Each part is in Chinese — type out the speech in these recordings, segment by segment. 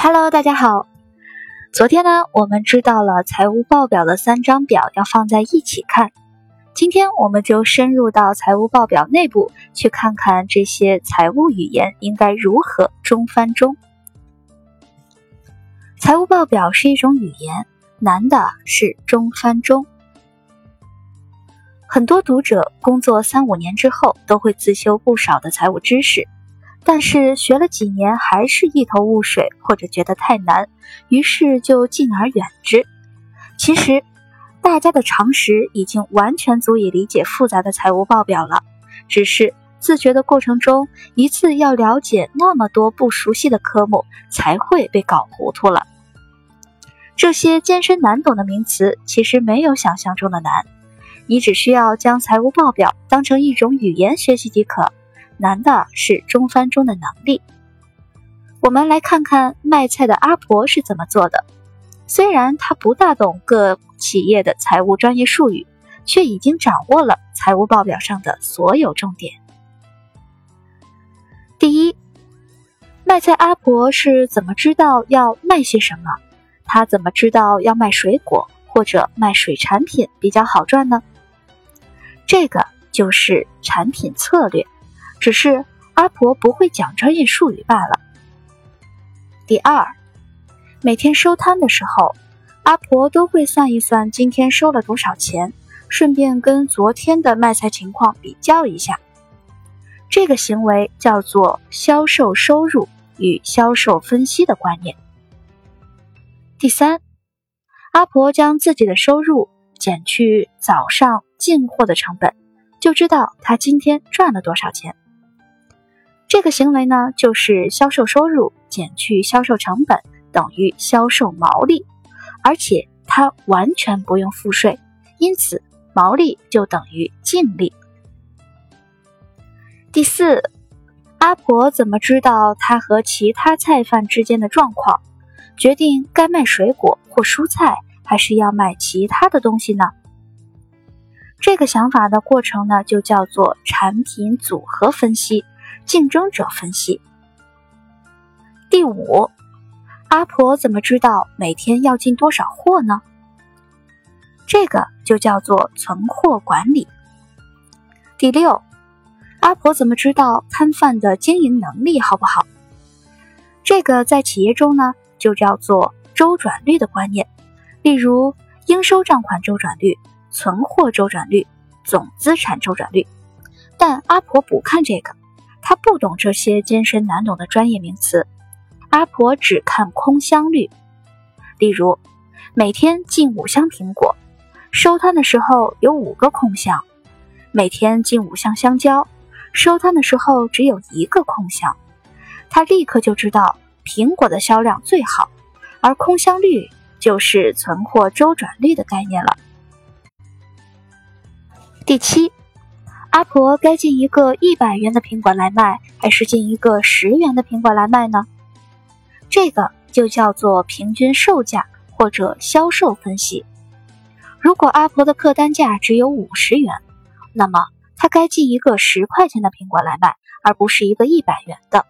Hello，大家好。昨天呢，我们知道了财务报表的三张表要放在一起看。今天我们就深入到财务报表内部，去看看这些财务语言应该如何中翻中。财务报表是一种语言，难的是中翻中。很多读者工作三五年之后，都会自修不少的财务知识。但是学了几年还是一头雾水，或者觉得太难，于是就敬而远之。其实，大家的常识已经完全足以理解复杂的财务报表了，只是自学的过程中，一次要了解那么多不熟悉的科目，才会被搞糊涂了。这些艰深难懂的名词，其实没有想象中的难，你只需要将财务报表当成一种语言学习即可。难的是中翻中的能力。我们来看看卖菜的阿婆是怎么做的。虽然她不大懂各企业的财务专业术语，却已经掌握了财务报表上的所有重点。第一，卖菜阿婆是怎么知道要卖些什么？她怎么知道要卖水果或者卖水产品比较好赚呢？这个就是产品策略。只是阿婆不会讲专业术语罢了。第二，每天收摊的时候，阿婆都会算一算今天收了多少钱，顺便跟昨天的卖菜情况比较一下。这个行为叫做销售收入与销售分析的观念。第三，阿婆将自己的收入减去早上进货的成本，就知道她今天赚了多少钱。这个行为呢，就是销售收入减去销售成本等于销售毛利，而且它完全不用付税，因此毛利就等于净利。第四，阿婆怎么知道她和其他菜贩之间的状况，决定该卖水果或蔬菜，还是要卖其他的东西呢？这个想法的过程呢，就叫做产品组合分析。竞争者分析。第五，阿婆怎么知道每天要进多少货呢？这个就叫做存货管理。第六，阿婆怎么知道摊贩的经营能力好不好？这个在企业中呢，就叫做周转率的观念，例如应收账款周转率、存货周转率、总资产周转率。但阿婆不看这个。他不懂这些艰深难懂的专业名词，阿婆只看空箱率。例如，每天进五箱苹果，收摊的时候有五个空箱；每天进五箱香蕉，收摊的时候只有一个空箱。他立刻就知道苹果的销量最好，而空箱率就是存货周转率的概念了。第七。阿婆该进一个一百元的苹果来卖，还是进一个十元的苹果来卖呢？这个就叫做平均售价或者销售分析。如果阿婆的客单价只有五十元，那么她该进一个十块钱的苹果来卖，而不是一个一百元的，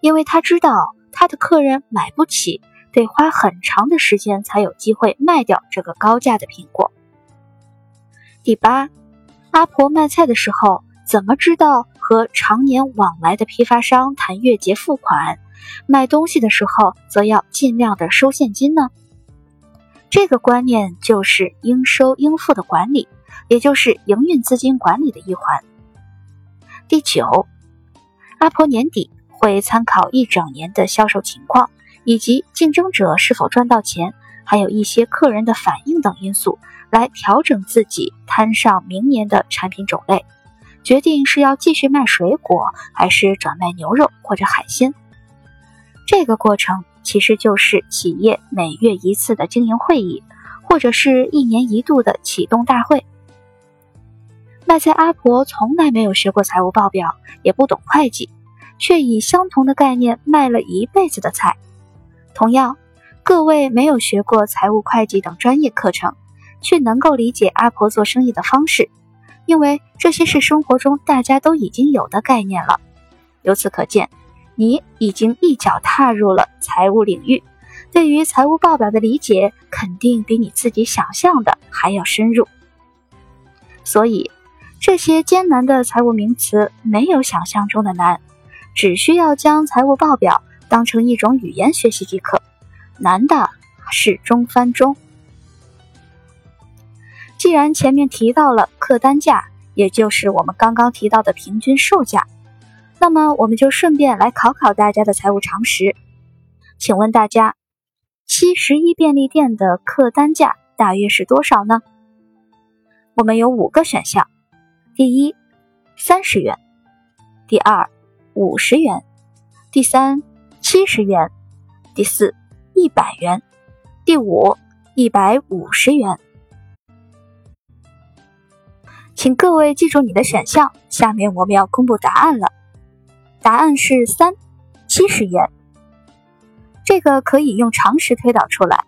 因为她知道她的客人买不起，得花很长的时间才有机会卖掉这个高价的苹果。第八。阿婆卖菜的时候，怎么知道和常年往来的批发商谈月结付款？卖东西的时候，则要尽量的收现金呢？这个观念就是应收应付的管理，也就是营运资金管理的一环。第九，阿婆年底会参考一整年的销售情况，以及竞争者是否赚到钱，还有一些客人的反应等因素。来调整自己摊上明年的产品种类，决定是要继续卖水果，还是转卖牛肉或者海鲜。这个过程其实就是企业每月一次的经营会议，或者是一年一度的启动大会。卖菜阿婆从来没有学过财务报表，也不懂会计，却以相同的概念卖了一辈子的菜。同样，各位没有学过财务会计等专业课程。却能够理解阿婆做生意的方式，因为这些是生活中大家都已经有的概念了。由此可见，你已经一脚踏入了财务领域，对于财务报表的理解肯定比你自己想象的还要深入。所以，这些艰难的财务名词没有想象中的难，只需要将财务报表当成一种语言学习即可。难的是中翻中。既然前面提到了客单价，也就是我们刚刚提到的平均售价，那么我们就顺便来考考大家的财务常识。请问大家，七十一便利店的客单价大约是多少呢？我们有五个选项：第一，三十元；第二，五十元；第三，七十元；第四，一百元；第五，一百五十元。请各位记住你的选项，下面我们要公布答案了。答案是三，七十元。这个可以用常识推导出来，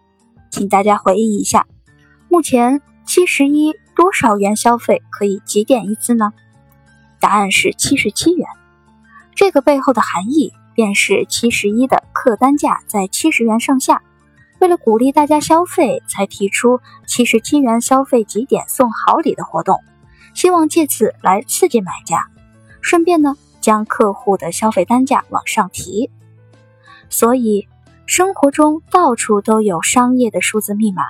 请大家回忆一下，目前七十一多少元消费可以几点一次呢？答案是七十七元。这个背后的含义便是七十一的客单价在七十元上下，为了鼓励大家消费，才提出七十七元消费几点送好礼的活动。希望借此来刺激买家，顺便呢将客户的消费单价往上提。所以生活中到处都有商业的数字密码，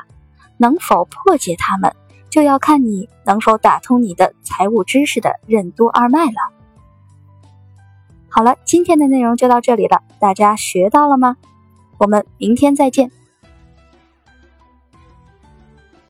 能否破解它们，就要看你能否打通你的财务知识的任督二脉了。好了，今天的内容就到这里了，大家学到了吗？我们明天再见。